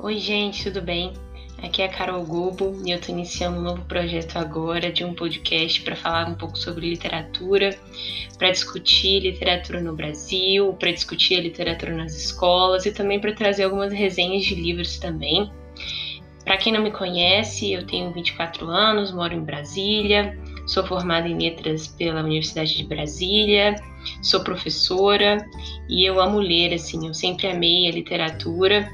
Oi, gente, tudo bem? Aqui é a Carol Gobo e eu estou iniciando um novo projeto agora de um podcast para falar um pouco sobre literatura, para discutir literatura no Brasil, para discutir a literatura nas escolas e também para trazer algumas resenhas de livros também. Para quem não me conhece, eu tenho 24 anos, moro em Brasília, sou formada em letras pela Universidade de Brasília, sou professora e eu amo ler, assim, eu sempre amei a literatura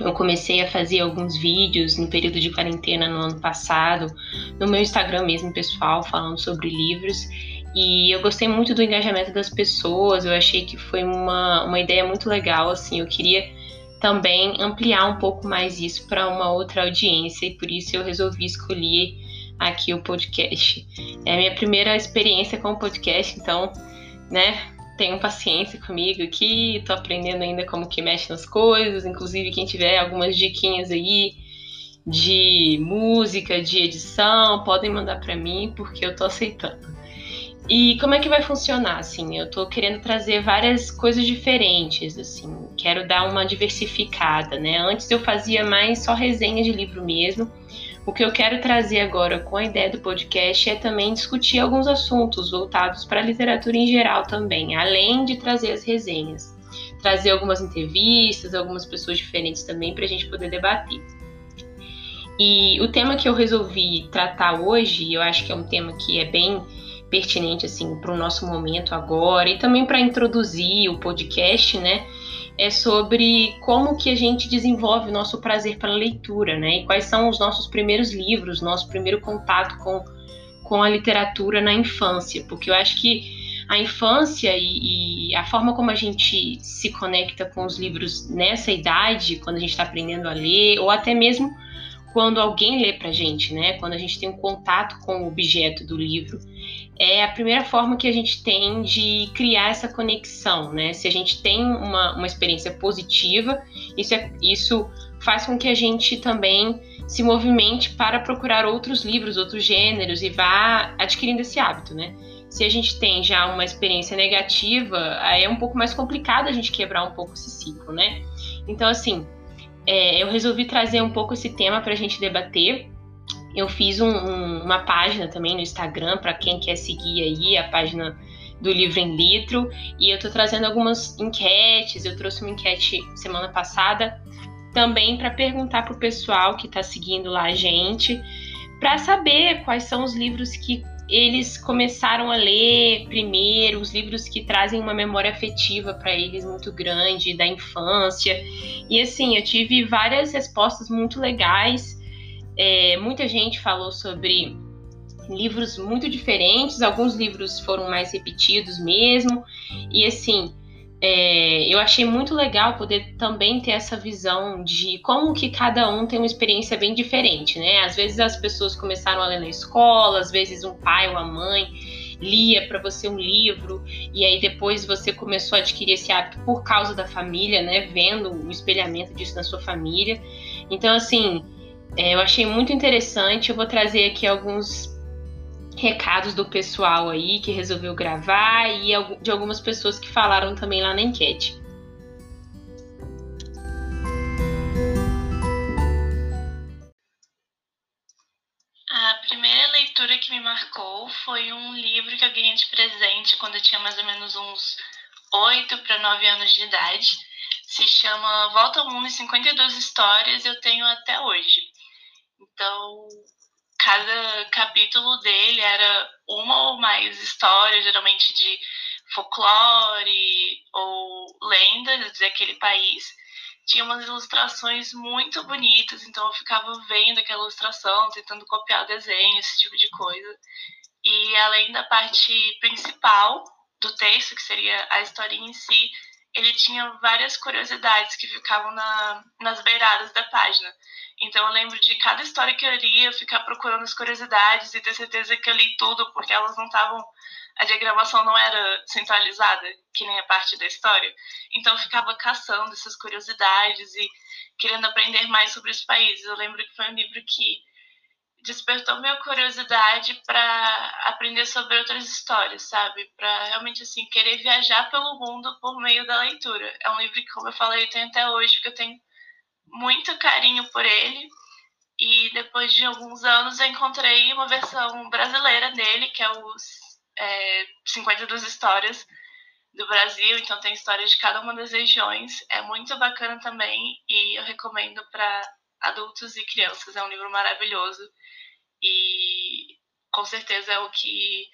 eu comecei a fazer alguns vídeos no período de quarentena no ano passado, no meu Instagram mesmo pessoal, falando sobre livros. E eu gostei muito do engajamento das pessoas, eu achei que foi uma, uma ideia muito legal, assim, eu queria também ampliar um pouco mais isso para uma outra audiência e por isso eu resolvi escolher aqui o podcast. É a minha primeira experiência com o podcast, então, né, tenham paciência comigo aqui, tô aprendendo ainda como que mexe nas coisas, inclusive quem tiver algumas diquinhas aí de música, de edição, podem mandar para mim porque eu tô aceitando. E como é que vai funcionar assim? Eu tô querendo trazer várias coisas diferentes, assim, quero dar uma diversificada, né? Antes eu fazia mais só resenha de livro mesmo. O que eu quero trazer agora com a ideia do podcast é também discutir alguns assuntos voltados para a literatura em geral também, além de trazer as resenhas. Trazer algumas entrevistas, algumas pessoas diferentes também para a gente poder debater. E o tema que eu resolvi tratar hoje, eu acho que é um tema que é bem pertinente assim para o nosso momento agora e também para introduzir o podcast, né? É sobre como que a gente desenvolve o nosso prazer pela leitura, né? E quais são os nossos primeiros livros, nosso primeiro contato com, com a literatura na infância, porque eu acho que a infância e, e a forma como a gente se conecta com os livros nessa idade, quando a gente está aprendendo a ler, ou até mesmo quando alguém lê para a gente, né? Quando a gente tem um contato com o objeto do livro, é a primeira forma que a gente tem de criar essa conexão, né? Se a gente tem uma, uma experiência positiva, isso, é, isso faz com que a gente também se movimente para procurar outros livros, outros gêneros e vá adquirindo esse hábito, né? Se a gente tem já uma experiência negativa, é um pouco mais complicado a gente quebrar um pouco esse ciclo, né? Então, assim, é, eu resolvi trazer um pouco esse tema para a gente debater. Eu fiz um, um, uma página também no Instagram para quem quer seguir aí a página do livro em litro e eu estou trazendo algumas enquetes. Eu trouxe uma enquete semana passada também para perguntar para o pessoal que está seguindo lá a gente para saber quais são os livros que eles começaram a ler primeiro os livros que trazem uma memória afetiva para eles muito grande da infância. E assim, eu tive várias respostas muito legais. É, muita gente falou sobre livros muito diferentes, alguns livros foram mais repetidos mesmo. E assim, é, eu achei muito legal poder também ter essa visão de como que cada um tem uma experiência bem diferente, né? Às vezes as pessoas começaram a ler na escola, às vezes um pai ou a mãe lia para você um livro e aí depois você começou a adquirir esse hábito por causa da família, né? Vendo o espelhamento disso na sua família. Então, assim, é, eu achei muito interessante. Eu vou trazer aqui alguns recados do pessoal aí que resolveu gravar e de algumas pessoas que falaram também lá na enquete. A primeira leitura que me marcou foi um livro que eu ganhei de presente quando eu tinha mais ou menos uns 8 para 9 anos de idade. Se chama Volta ao Mundo em 52 Histórias, eu tenho até hoje. Então, cada capítulo dele era uma ou mais histórias, geralmente de folclore ou lendas daquele país. Tinha umas ilustrações muito bonitas, então eu ficava vendo aquela ilustração, tentando copiar o desenho, esse tipo de coisa. E além da parte principal do texto, que seria a história em si, ele tinha várias curiosidades que ficavam na, nas beiradas da página. Então eu lembro de cada história que eu lia, ficar procurando as curiosidades e ter certeza que eu li tudo, porque elas não estavam. A diagramação não era centralizada, que nem a parte da história. Então eu ficava caçando essas curiosidades e querendo aprender mais sobre os países. Eu lembro que foi um livro que despertou minha curiosidade para aprender sobre outras histórias, sabe? Para realmente assim querer viajar pelo mundo por meio da leitura. É um livro que, como eu falei, eu tenho até hoje, porque eu tenho muito carinho por ele. E depois de alguns anos eu encontrei uma versão brasileira dele, que é os é, 52 histórias do Brasil, então tem histórias de cada uma das regiões. É muito bacana também e eu recomendo para adultos e crianças. É um livro maravilhoso e com certeza é o que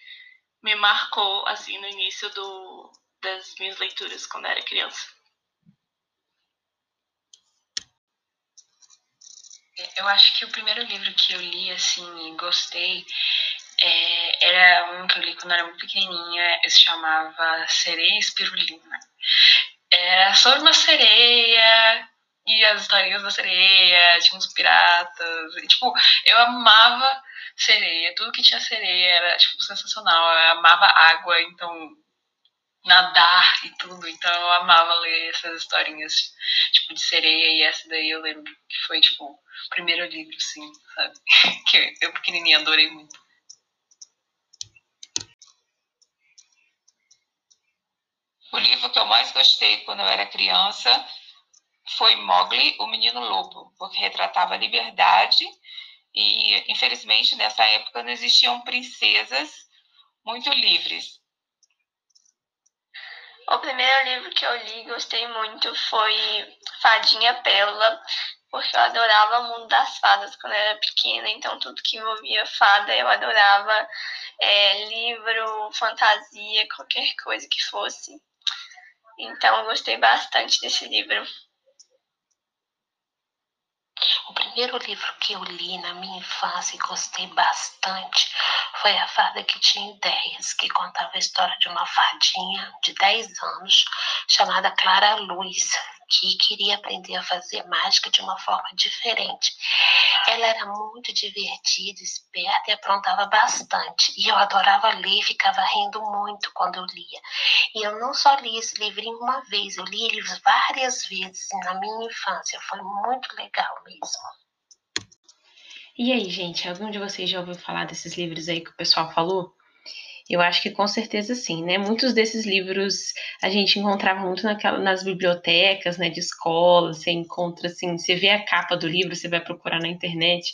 me marcou assim no início do, das minhas leituras quando era criança. Eu acho que o primeiro livro que eu li assim e gostei é, era um que eu li quando era muito pequenininha, se chamava Sereia Espirulina. Era sobre uma sereia e as historinhas da sereia, tinha uns piratas. E, tipo, eu amava sereia, tudo que tinha sereia era tipo, sensacional. Eu amava água, então nadar e tudo, então eu amava ler essas historinhas tipo de sereia e essa daí eu lembro que foi tipo o primeiro livro, assim, sabe? que eu pequenininha adorei muito. O livro que eu mais gostei quando eu era criança foi Mowgli, o Menino Lobo, porque retratava a liberdade e, infelizmente, nessa época não existiam princesas muito livres. O primeiro livro que eu li gostei muito foi Fadinha Pérola, porque eu adorava o mundo das fadas quando eu era pequena, então tudo que envolvia fada eu adorava, é, livro, fantasia, qualquer coisa que fosse. Então eu gostei bastante desse livro. O primeiro livro que eu li na minha infância e gostei bastante foi A Fada que Tinha Ideias, que contava a história de uma fadinha de 10 anos chamada Clara Luz, que queria aprender a fazer mágica de uma forma diferente. Ela era muito divertida, esperta e aprontava bastante. E eu adorava ler ficava rindo muito quando eu lia. E eu não só li esse livrinho uma vez, eu li ele várias vezes na minha infância. Foi muito legal mesmo. E aí, gente, algum de vocês já ouviu falar desses livros aí que o pessoal falou? Eu acho que com certeza sim, né? Muitos desses livros a gente encontrava muito naquela, nas bibliotecas, né, de escola, você encontra assim, você vê a capa do livro, você vai procurar na internet,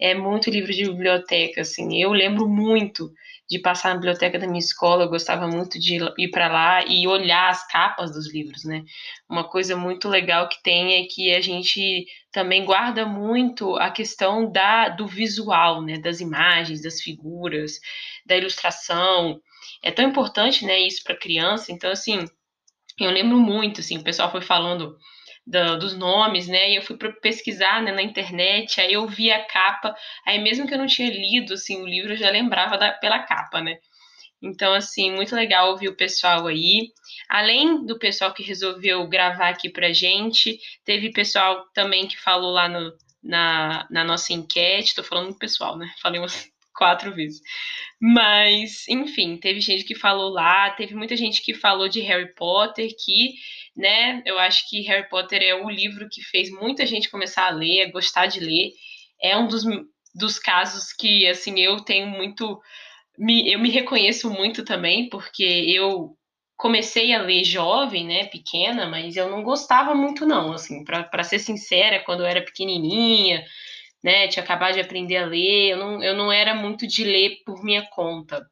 é muito livro de biblioteca, assim. Eu lembro muito de passar na biblioteca da minha escola, eu gostava muito de ir para lá e olhar as capas dos livros, né? Uma coisa muito legal que tem é que a gente também guarda muito a questão da, do visual, né? Das imagens, das figuras, da ilustração. É tão importante, né, isso para criança. Então, assim, eu lembro muito, assim, o pessoal foi falando do, dos nomes, né? E eu fui pesquisar né, na internet, aí eu vi a capa, aí mesmo que eu não tinha lido assim o livro, eu já lembrava da, pela capa, né? Então, assim, muito legal ouvir o pessoal aí. Além do pessoal que resolveu gravar aqui pra gente, teve pessoal também que falou lá no, na, na nossa enquete. Tô falando do pessoal, né? Falei umas quatro vezes. Mas, enfim, teve gente que falou lá, teve muita gente que falou de Harry Potter, que, né, eu acho que Harry Potter é o livro que fez muita gente começar a ler, a gostar de ler. É um dos, dos casos que, assim, eu tenho muito. Me, eu me reconheço muito também, porque eu comecei a ler jovem, né, pequena, mas eu não gostava muito, não, assim, para ser sincera, quando eu era pequenininha né? Tinha acabado de aprender a ler, eu não, eu não era muito de ler por minha conta.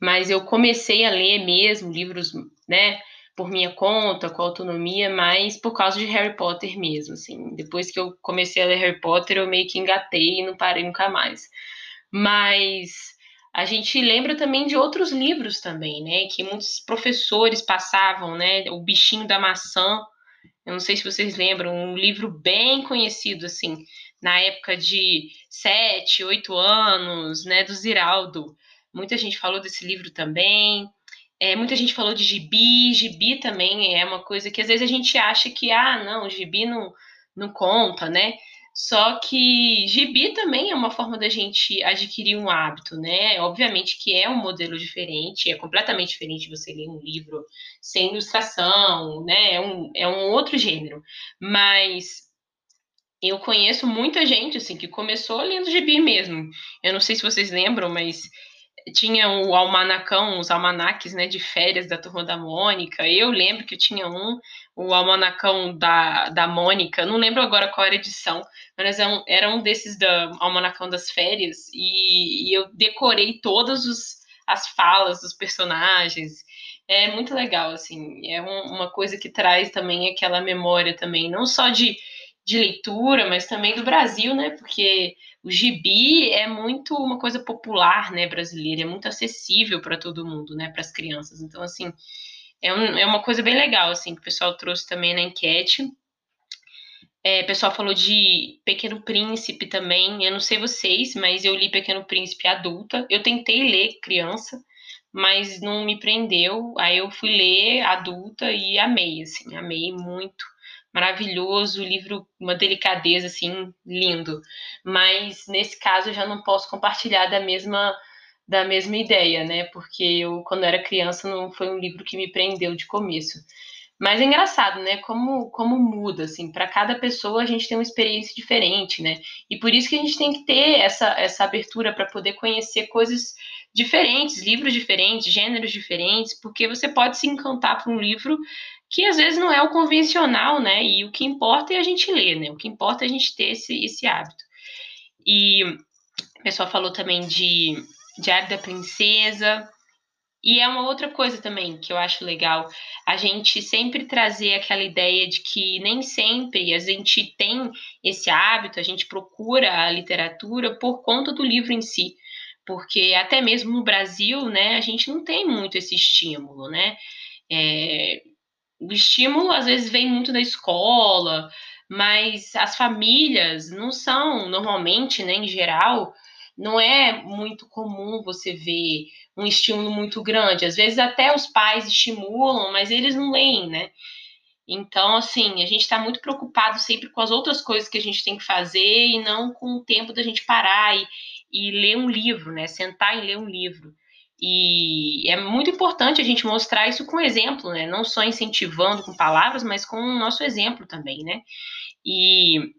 Mas eu comecei a ler mesmo livros, né? Por minha conta, com autonomia, mas por causa de Harry Potter mesmo, assim. Depois que eu comecei a ler Harry Potter, eu meio que engatei e não parei nunca mais. Mas a gente lembra também de outros livros também, né? Que muitos professores passavam, né? O Bichinho da Maçã. Eu não sei se vocês lembram, um livro bem conhecido, assim, na época de sete, oito anos, né, do Ziraldo. Muita gente falou desse livro também. É, muita gente falou de gibi, gibi também é uma coisa que às vezes a gente acha que, ah, não, gibi não, não conta, né? Só que gibi também é uma forma da gente adquirir um hábito, né? Obviamente que é um modelo diferente, é completamente diferente você ler um livro sem ilustração, né? É um, é um outro gênero. Mas eu conheço muita gente, assim, que começou lendo gibi mesmo. Eu não sei se vocês lembram, mas tinha o almanacão, os almanaques, né, de férias da Turma da Mônica. Eu lembro que tinha um, o almanacão da, da Mônica, não lembro agora qual era a edição, mas era um, era um desses da almanacão das férias, e, e eu decorei todas os, as falas dos personagens. É muito legal, assim, é um, uma coisa que traz também aquela memória também, não só de, de leitura, mas também do Brasil, né, porque o gibi é muito uma coisa popular, né, brasileira, é muito acessível para todo mundo, né, para as crianças. Então, assim, é, um, é uma coisa bem legal, assim, que o pessoal trouxe também na enquete. É, o pessoal falou de Pequeno Príncipe também. Eu não sei vocês, mas eu li Pequeno Príncipe adulta. Eu tentei ler criança, mas não me prendeu. Aí eu fui ler adulta e amei, assim, amei muito maravilhoso, livro, uma delicadeza assim, lindo. Mas nesse caso eu já não posso compartilhar da mesma da mesma ideia, né? Porque eu quando era criança não foi um livro que me prendeu de começo. Mas é engraçado, né? Como, como muda, assim, para cada pessoa a gente tem uma experiência diferente, né? E por isso que a gente tem que ter essa, essa abertura para poder conhecer coisas diferentes, livros diferentes, gêneros diferentes, porque você pode se encantar por um livro que às vezes não é o convencional, né? E o que importa é a gente ler, né? O que importa é a gente ter esse, esse hábito. E o pessoal falou também de Diário da Princesa. E é uma outra coisa também que eu acho legal, a gente sempre trazer aquela ideia de que nem sempre a gente tem esse hábito, a gente procura a literatura por conta do livro em si, porque até mesmo no Brasil, né, a gente não tem muito esse estímulo, né? É, o estímulo às vezes vem muito da escola, mas as famílias não são, normalmente, né, em geral, não é muito comum você ver um estímulo muito grande. Às vezes até os pais estimulam, mas eles não leem, né? Então, assim, a gente está muito preocupado sempre com as outras coisas que a gente tem que fazer e não com o tempo da gente parar e, e ler um livro, né? Sentar e ler um livro. E é muito importante a gente mostrar isso com exemplo, né? Não só incentivando com palavras, mas com o nosso exemplo também, né? E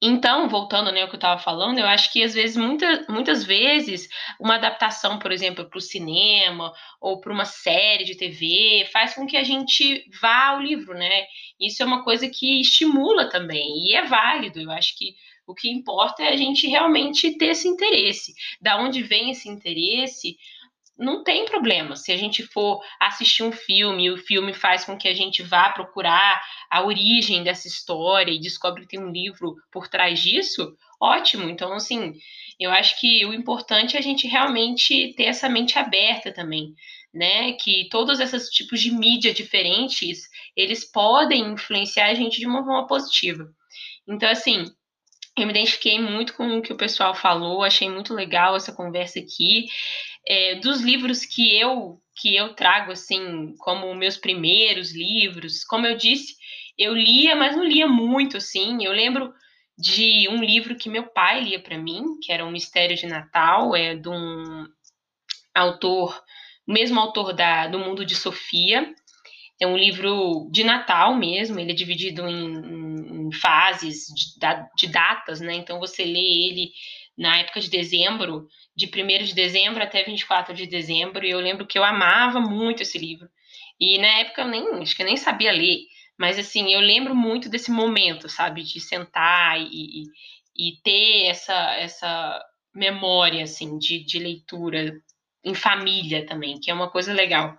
então, voltando né, ao que eu estava falando, eu acho que às vezes, muita, muitas vezes, uma adaptação, por exemplo, para o cinema ou para uma série de TV faz com que a gente vá ao livro, né? Isso é uma coisa que estimula também, e é válido. Eu acho que o que importa é a gente realmente ter esse interesse. Da onde vem esse interesse? Não tem problema. Se a gente for assistir um filme o filme faz com que a gente vá procurar a origem dessa história e descobre que tem um livro por trás disso, ótimo. Então, assim, eu acho que o importante é a gente realmente ter essa mente aberta também, né? Que todos esses tipos de mídia diferentes, eles podem influenciar a gente de uma forma positiva. Então, assim, eu me identifiquei muito com o que o pessoal falou, achei muito legal essa conversa aqui é, dos livros que eu que eu trago assim como meus primeiros livros, como eu disse, eu lia, mas não lia muito assim. Eu lembro de um livro que meu pai lia para mim, que era um Mistério de Natal, é de um autor, mesmo autor da do Mundo de Sofia. É um livro de Natal mesmo, ele é dividido em, em fases de, de datas, né? Então você lê ele na época de dezembro de 1 de dezembro até 24 de dezembro, e eu lembro que eu amava muito esse livro. E na época eu nem, acho que eu nem sabia ler, mas assim, eu lembro muito desse momento, sabe, de sentar e, e, ter essa, essa memória, assim, de, de leitura em família também, que é uma coisa legal.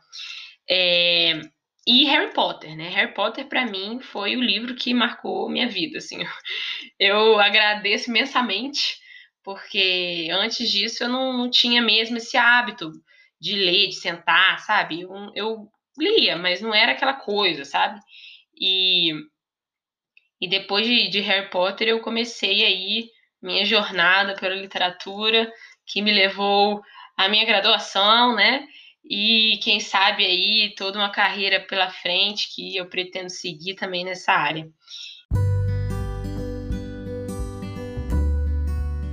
É, e Harry Potter, né? Harry Potter para mim foi o livro que marcou minha vida, assim. Eu agradeço imensamente porque antes disso eu não, não tinha mesmo esse hábito de ler, de sentar, sabe? Eu, eu lia, mas não era aquela coisa, sabe? E, e depois de, de Harry Potter eu comecei aí minha jornada pela literatura, que me levou à minha graduação, né? E quem sabe aí toda uma carreira pela frente que eu pretendo seguir também nessa área.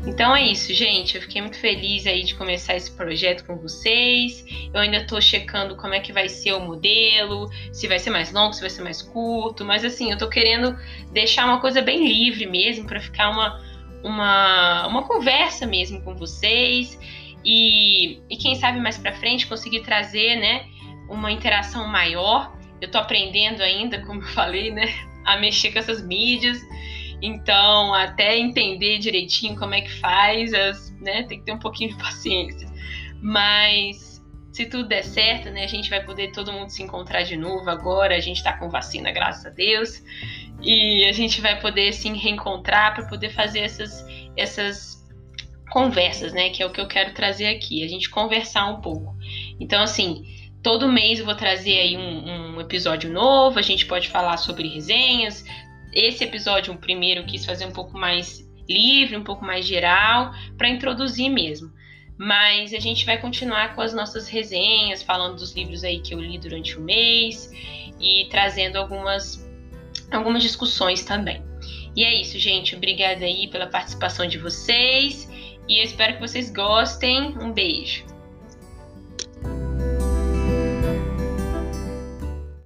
Então é isso, gente. Eu fiquei muito feliz aí de começar esse projeto com vocês. Eu ainda estou checando como é que vai ser o modelo, se vai ser mais longo, se vai ser mais curto, mas assim, eu estou querendo deixar uma coisa bem livre mesmo para ficar uma, uma, uma conversa mesmo com vocês. e, e quem sabe mais para frente conseguir trazer, né, uma interação maior. Eu estou aprendendo ainda, como eu falei, né, a mexer com essas mídias. Então, até entender direitinho como é que faz, as, né, tem que ter um pouquinho de paciência. Mas se tudo der certo, né, a gente vai poder todo mundo se encontrar de novo agora. A gente está com vacina, graças a Deus. E a gente vai poder se reencontrar para poder fazer essas, essas conversas, né? Que é o que eu quero trazer aqui, a gente conversar um pouco. Então, assim, todo mês eu vou trazer aí um, um episódio novo, a gente pode falar sobre resenhas. Esse episódio, o um primeiro, quis fazer um pouco mais livre, um pouco mais geral, para introduzir mesmo. Mas a gente vai continuar com as nossas resenhas, falando dos livros aí que eu li durante o mês e trazendo algumas, algumas discussões também. E é isso, gente. Obrigada aí pela participação de vocês e eu espero que vocês gostem. Um beijo.